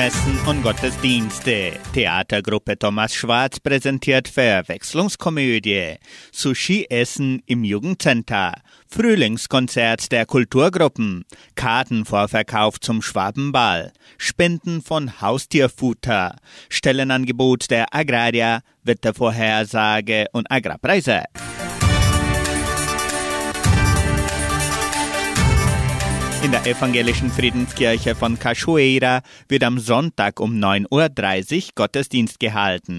Messen und Gottesdienste. Theatergruppe Thomas Schwarz präsentiert Verwechslungskomödie. Sushi-Essen im Jugendcenter. Frühlingskonzert der Kulturgruppen. Kartenvorverkauf zum Schwabenball. Spenden von Haustierfutter. Stellenangebot der Agraria. Wettervorhersage und Agrarpreise. In der evangelischen Friedenskirche von Cachoeira wird am Sonntag um 9.30 Uhr Gottesdienst gehalten.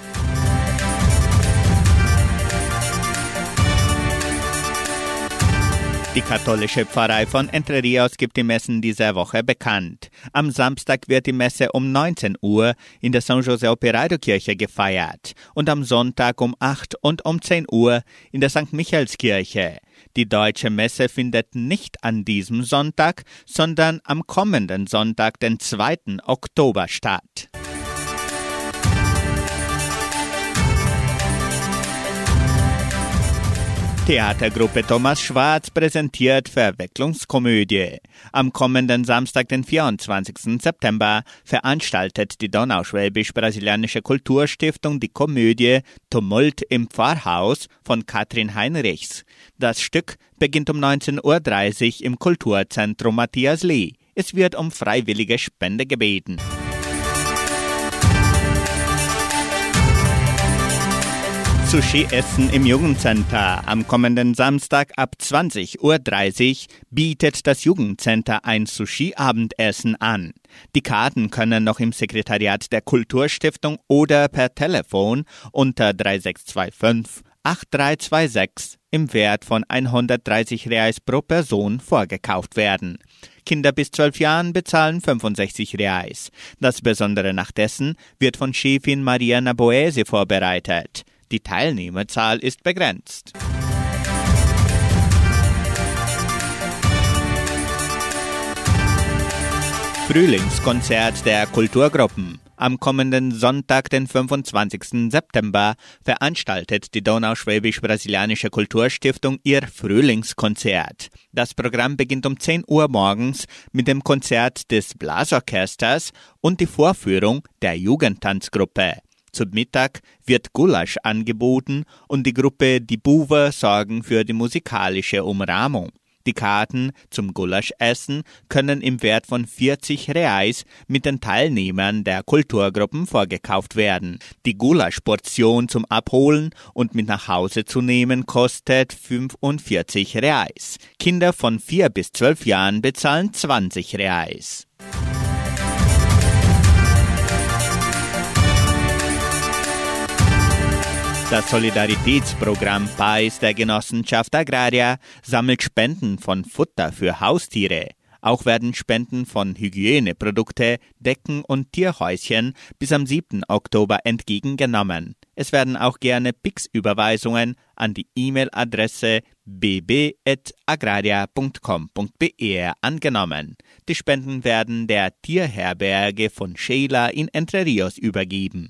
Die katholische Pfarrei von Entre Rios gibt die Messen dieser Woche bekannt. Am Samstag wird die Messe um 19 Uhr in der San José Operario Kirche gefeiert und am Sonntag um 8 und um 10 Uhr in der St. Michaelskirche. Die deutsche Messe findet nicht an diesem Sonntag, sondern am kommenden Sonntag, den 2. Oktober statt. Theatergruppe Thomas Schwarz präsentiert Verwecklungskomödie. Am kommenden Samstag, den 24. September, veranstaltet die Donauschwäbisch-Brasilianische Kulturstiftung die Komödie Tumult im Pfarrhaus von Katrin Heinrichs. Das Stück beginnt um 19.30 Uhr im Kulturzentrum Matthias Lee. Es wird um freiwillige Spende gebeten. Sushi-Essen im Jugendcenter. Am kommenden Samstag ab 20.30 Uhr bietet das Jugendcenter ein Sushi-Abendessen an. Die Karten können noch im Sekretariat der Kulturstiftung oder per Telefon unter 3625 8326 im Wert von 130 Reais pro Person vorgekauft werden. Kinder bis 12 Jahren bezahlen 65 Reais. Das Besondere nach dessen wird von Chefin Maria Naboese vorbereitet. Die Teilnehmerzahl ist begrenzt. Frühlingskonzert der Kulturgruppen. Am kommenden Sonntag, den 25. September, veranstaltet die Donauschwäbisch-Brasilianische Kulturstiftung ihr Frühlingskonzert. Das Programm beginnt um 10 Uhr morgens mit dem Konzert des Blasorchesters und die Vorführung der Jugendtanzgruppe. Zum Mittag wird Gulasch angeboten und die Gruppe Die Buwe sorgen für die musikalische Umrahmung. Die Karten zum Gulaschessen können im Wert von 40 Reais mit den Teilnehmern der Kulturgruppen vorgekauft werden. Die Gulaschportion zum Abholen und mit nach Hause zu nehmen kostet 45 Reais. Kinder von 4 bis 12 Jahren bezahlen 20 Reais. Das Solidaritätsprogramm PAIS der Genossenschaft Agraria sammelt Spenden von Futter für Haustiere. Auch werden Spenden von Hygieneprodukte, Decken und Tierhäuschen bis am 7. Oktober entgegengenommen. Es werden auch gerne Pix-Überweisungen an die E-Mail-Adresse bb.agraria.com.br angenommen. Die Spenden werden der Tierherberge von Sheila in Entre Rios übergeben.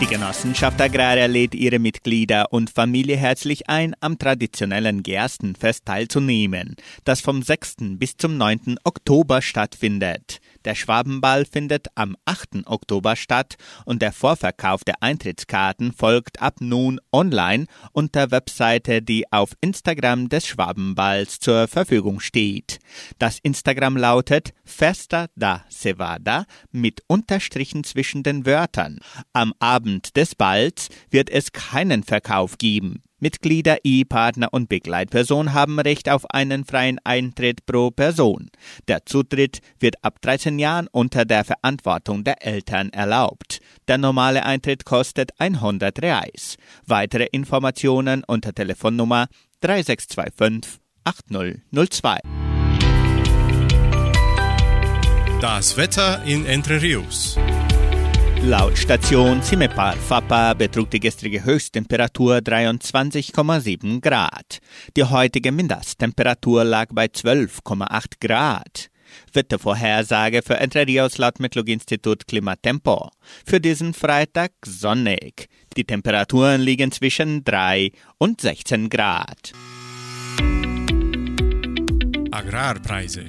Die Genossenschaft Agraria lädt ihre Mitglieder und Familie herzlich ein, am traditionellen Gerstenfest teilzunehmen, das vom 6. bis zum 9. Oktober stattfindet. Der Schwabenball findet am 8. Oktober statt und der Vorverkauf der Eintrittskarten folgt ab nun online unter Webseite, die auf Instagram des Schwabenballs zur Verfügung steht. Das Instagram lautet Festa da Cevada mit Unterstrichen zwischen den Wörtern. Am Abend des Balls wird es keinen Verkauf geben. Mitglieder, Ehepartner und Begleitperson haben Recht auf einen freien Eintritt pro Person. Der Zutritt wird ab 13 Jahren unter der Verantwortung der Eltern erlaubt. Der normale Eintritt kostet 100 Reais. Weitere Informationen unter Telefonnummer 3625 8002. Das Wetter in Entre Rios. Laut Station Simepar Fapa betrug die gestrige Höchsttemperatur 23,7 Grad. Die heutige Mindesttemperatur lag bei 12,8 Grad. Wettervorhersage für Entre Rios laut Metlog-Institut Klimatempo. Für diesen Freitag sonnig. Die Temperaturen liegen zwischen 3 und 16 Grad. Agrarpreise.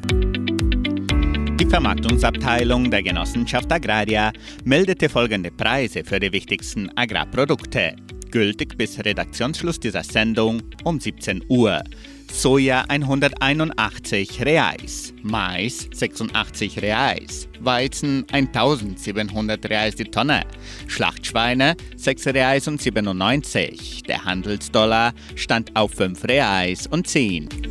Die Vermarktungsabteilung der Genossenschaft Agraria meldete folgende Preise für die wichtigsten Agrarprodukte. Gültig bis Redaktionsschluss dieser Sendung um 17 Uhr. Soja 181 Reais, Mais 86 Reais, Weizen 1700 Reais die Tonne, Schlachtschweine 6 Reais und 97. Der Handelsdollar stand auf 5 Reais und 10.